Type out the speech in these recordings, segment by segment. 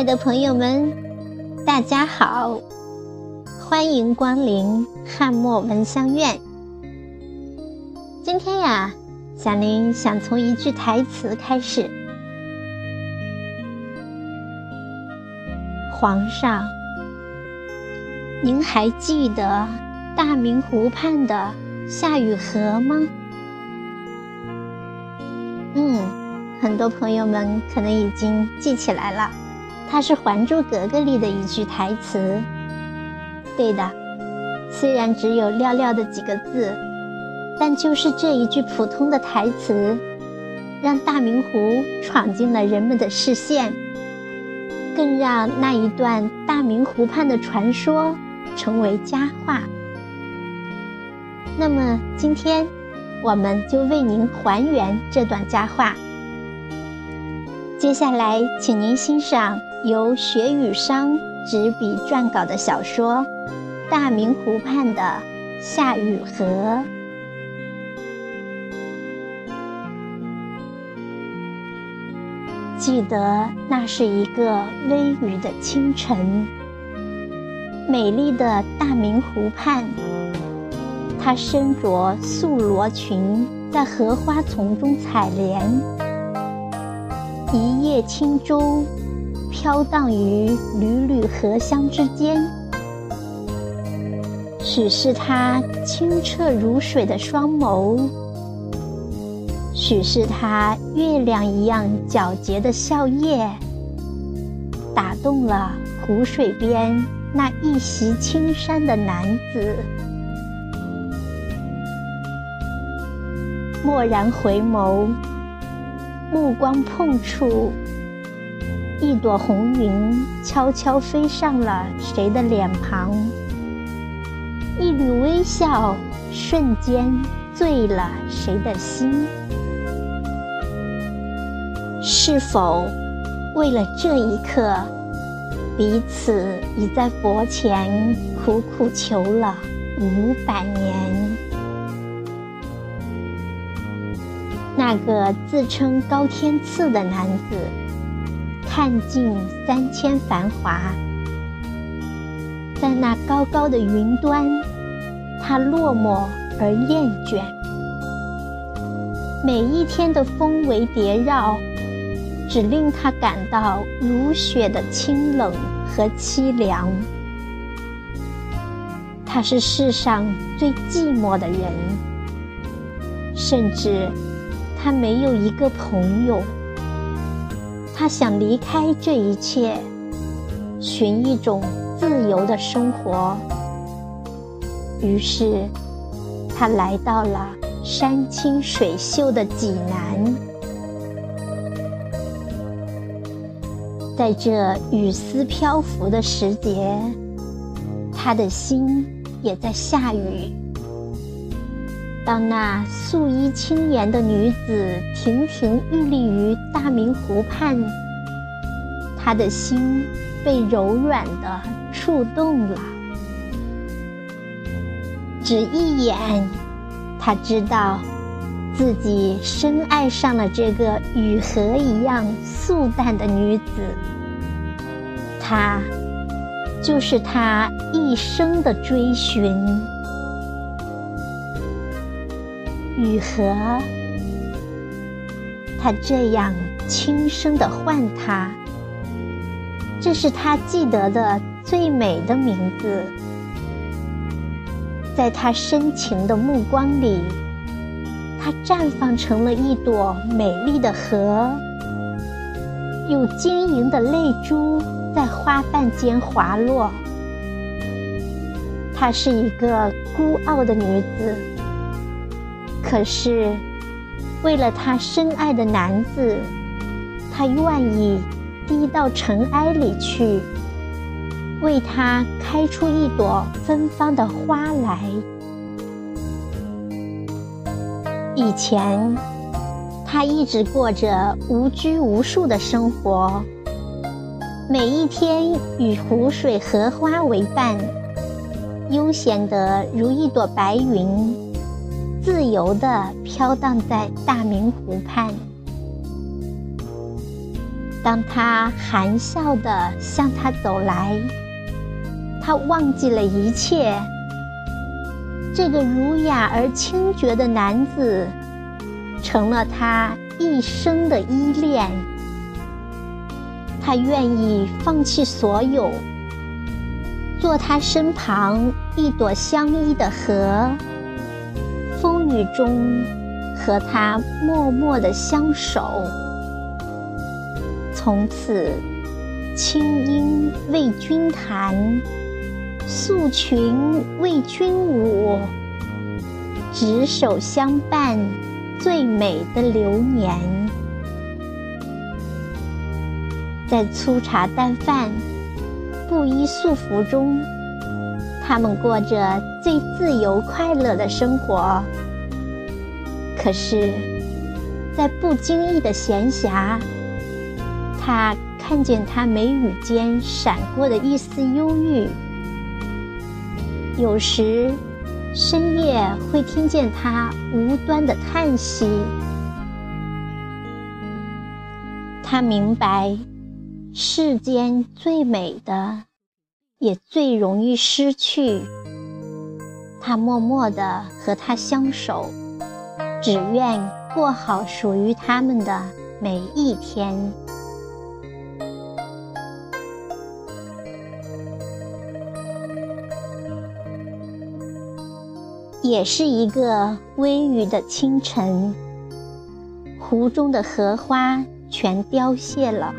亲爱的朋友们，大家好，欢迎光临汉墨闻香院。今天呀，小林想从一句台词开始：皇上，您还记得大明湖畔的夏雨荷吗？嗯，很多朋友们可能已经记起来了，它是《还珠格格》里的一句台词。对的，虽然只有寥寥的几个字，但就是这一句普通的台词，让大明湖闯进了人们的视线，更让那一段大明湖畔的传说成为佳话。那么今天。我们就为您还原这段佳话。接下来，请您欣赏由雪羽商执笔撰稿的小说《大明湖畔的夏雨荷》。记得那是一个微雨的清晨，美丽的大明湖畔。她身着素罗裙，在荷花丛中采莲。一叶轻舟，飘荡于缕缕荷香之间。许是她清澈如水的双眸，许是她月亮一样皎洁的笑靥，打动了湖水边那一袭青衫的男子。蓦然回眸，目光碰触，一朵红云悄悄飞上了谁的脸庞，一缕微笑瞬间醉了谁的心？是否为了这一刻，彼此已在佛前苦苦求了五百年？那个自称高天赐的男子，看尽三千繁华，在那高高的云端，他落寞而厌倦。每一天的风围蝶绕，只令他感到如雪的清冷和凄凉。他是世上最寂寞的人，甚至。他没有一个朋友，他想离开这一切，寻一种自由的生活。于是，他来到了山清水秀的济南，在这雨丝漂浮的时节，他的心也在下雨。当那素衣轻颜的女子亭亭玉立于大明湖畔，他的心被柔软的触动了。只一眼，他知道自己深爱上了这个雨荷一样素淡的女子。她，就是他一生的追寻。雨荷，他这样轻声的唤他，这是他记得的最美的名字。在他深情的目光里，它绽放成了一朵美丽的荷，有晶莹的泪珠在花瓣间滑落。她是一个孤傲的女子。可是，为了他深爱的男子，他愿意低到尘埃里去，为他开出一朵芬芳的花来。以前，他一直过着无拘无束的生活，每一天与湖水荷花为伴，悠闲得如一朵白云。自由地飘荡在大明湖畔。当他含笑地向他走来，他忘记了一切。这个儒雅而清绝的男子，成了他一生的依恋。他愿意放弃所有，做他身旁一朵相依的荷，风雨中和他默默的相守。从此，清音为君弹，素裙为君舞，执手相伴，最美的流年。在粗茶淡饭、布衣素服中，他们过着最自由快乐的生活。可是，在不经意的闲暇，他看见他眉宇间闪过的一丝忧郁，有时深夜会听见他无端的叹息。他明白，世间最美的，也最容易失去。他默默的和他相守，只愿过好属于他们的每一天。也是一个微雨的清晨，湖中的荷花全凋谢了，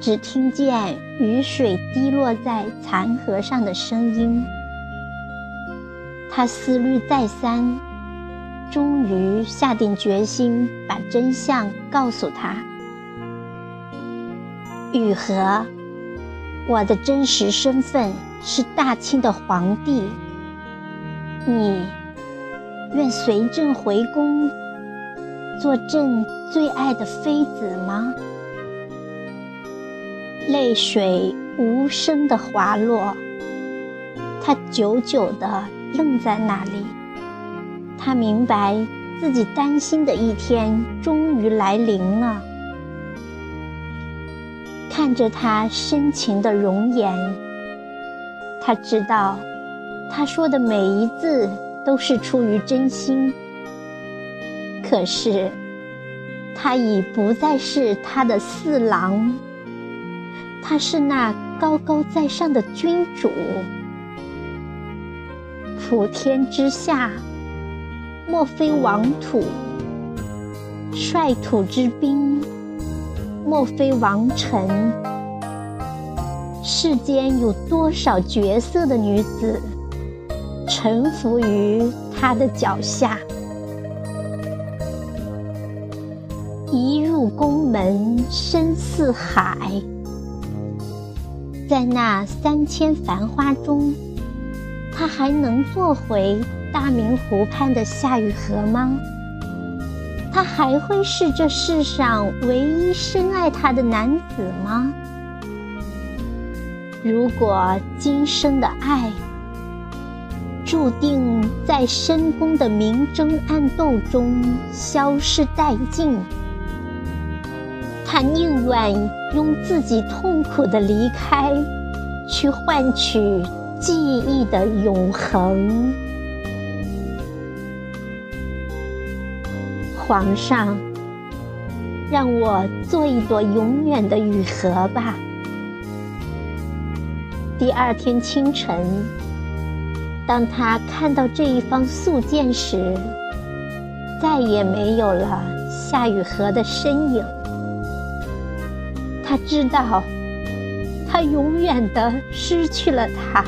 只听见雨水滴落在残荷上的声音。他思虑再三，终于下定决心把真相告诉他：雨荷，我的真实身份是大清的皇帝。你愿随朕回宫，做朕最爱的妃子吗？泪水无声的滑落，他久久的愣在那里。他明白自己担心的一天终于来临了。看着他深情的容颜，他知道。他说的每一字都是出于真心，可是他已不再是他的四郎，他是那高高在上的君主。普天之下，莫非王土；率土之滨，莫非王臣。世间有多少绝色的女子？臣服于他的脚下，一入宫门深似海。在那三千繁花中，他还能做回大明湖畔的夏雨荷吗？他还会是这世上唯一深爱他的男子吗？如果今生的爱，注定在深宫的明争暗斗中消失殆尽。他宁愿用自己痛苦的离开，去换取记忆的永恒。皇上，让我做一朵永远的雨荷吧。第二天清晨。当他看到这一方素笺时，再也没有了夏雨荷的身影。他知道，他永远的失去了她，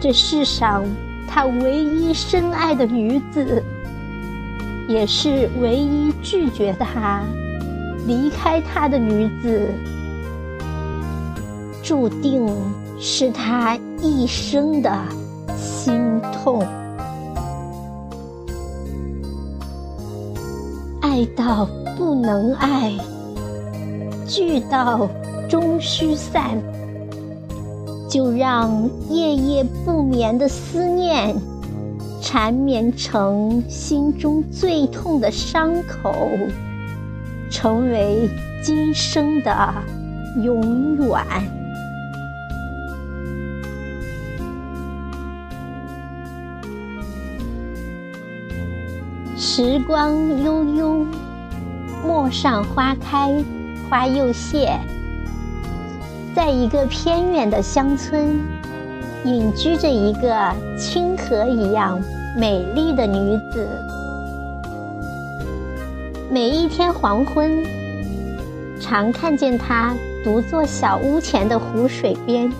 这世上他唯一深爱的女子，也是唯一拒绝他、离开他的女子，注定是他一生的。心痛，爱到不能爱，聚到终须散，就让夜夜不眠的思念，缠绵成心中最痛的伤口，成为今生的永远。时光悠悠，陌上花开，花又谢。在一个偏远的乡村，隐居着一个清河一样美丽的女子。每一天黄昏，常看见她独坐小屋前的湖水边，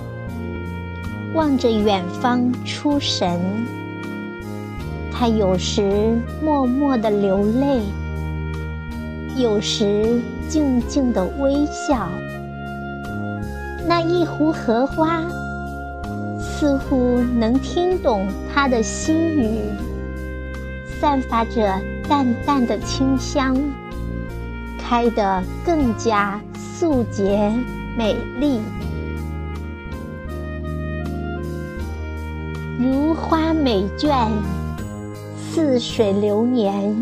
望着远方出神。他有时默默的流泪，有时静静的微笑。那一壶荷花，似乎能听懂他的心语，散发着淡淡的清香，开得更加素洁美丽，如花美眷。似水流年，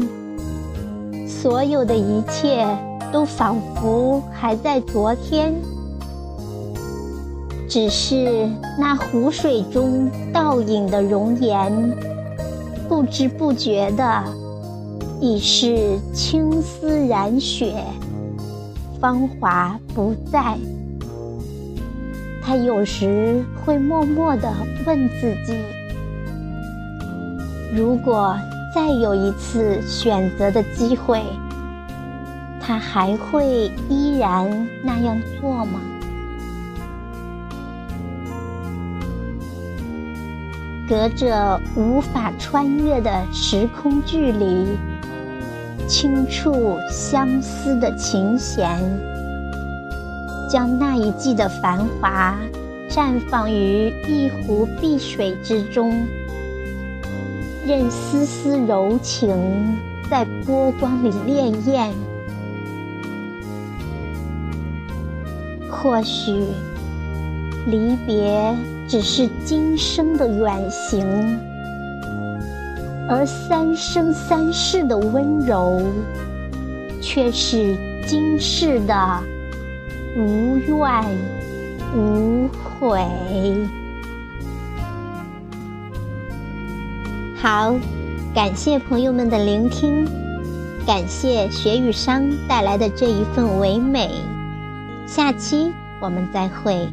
所有的一切都仿佛还在昨天，只是那湖水中倒影的容颜，不知不觉的已是青丝染雪，芳华不在。他有时会默默的问自己。如果再有一次选择的机会，他还会依然那样做吗？隔着无法穿越的时空距离，轻触相思的琴弦，将那一季的繁华绽放于一湖碧水之中。任丝丝柔情在波光里潋滟，或许离别只是今生的远行，而三生三世的温柔，却是今世的无怨无悔。好，感谢朋友们的聆听，感谢雪与商带来的这一份唯美。下期我们再会。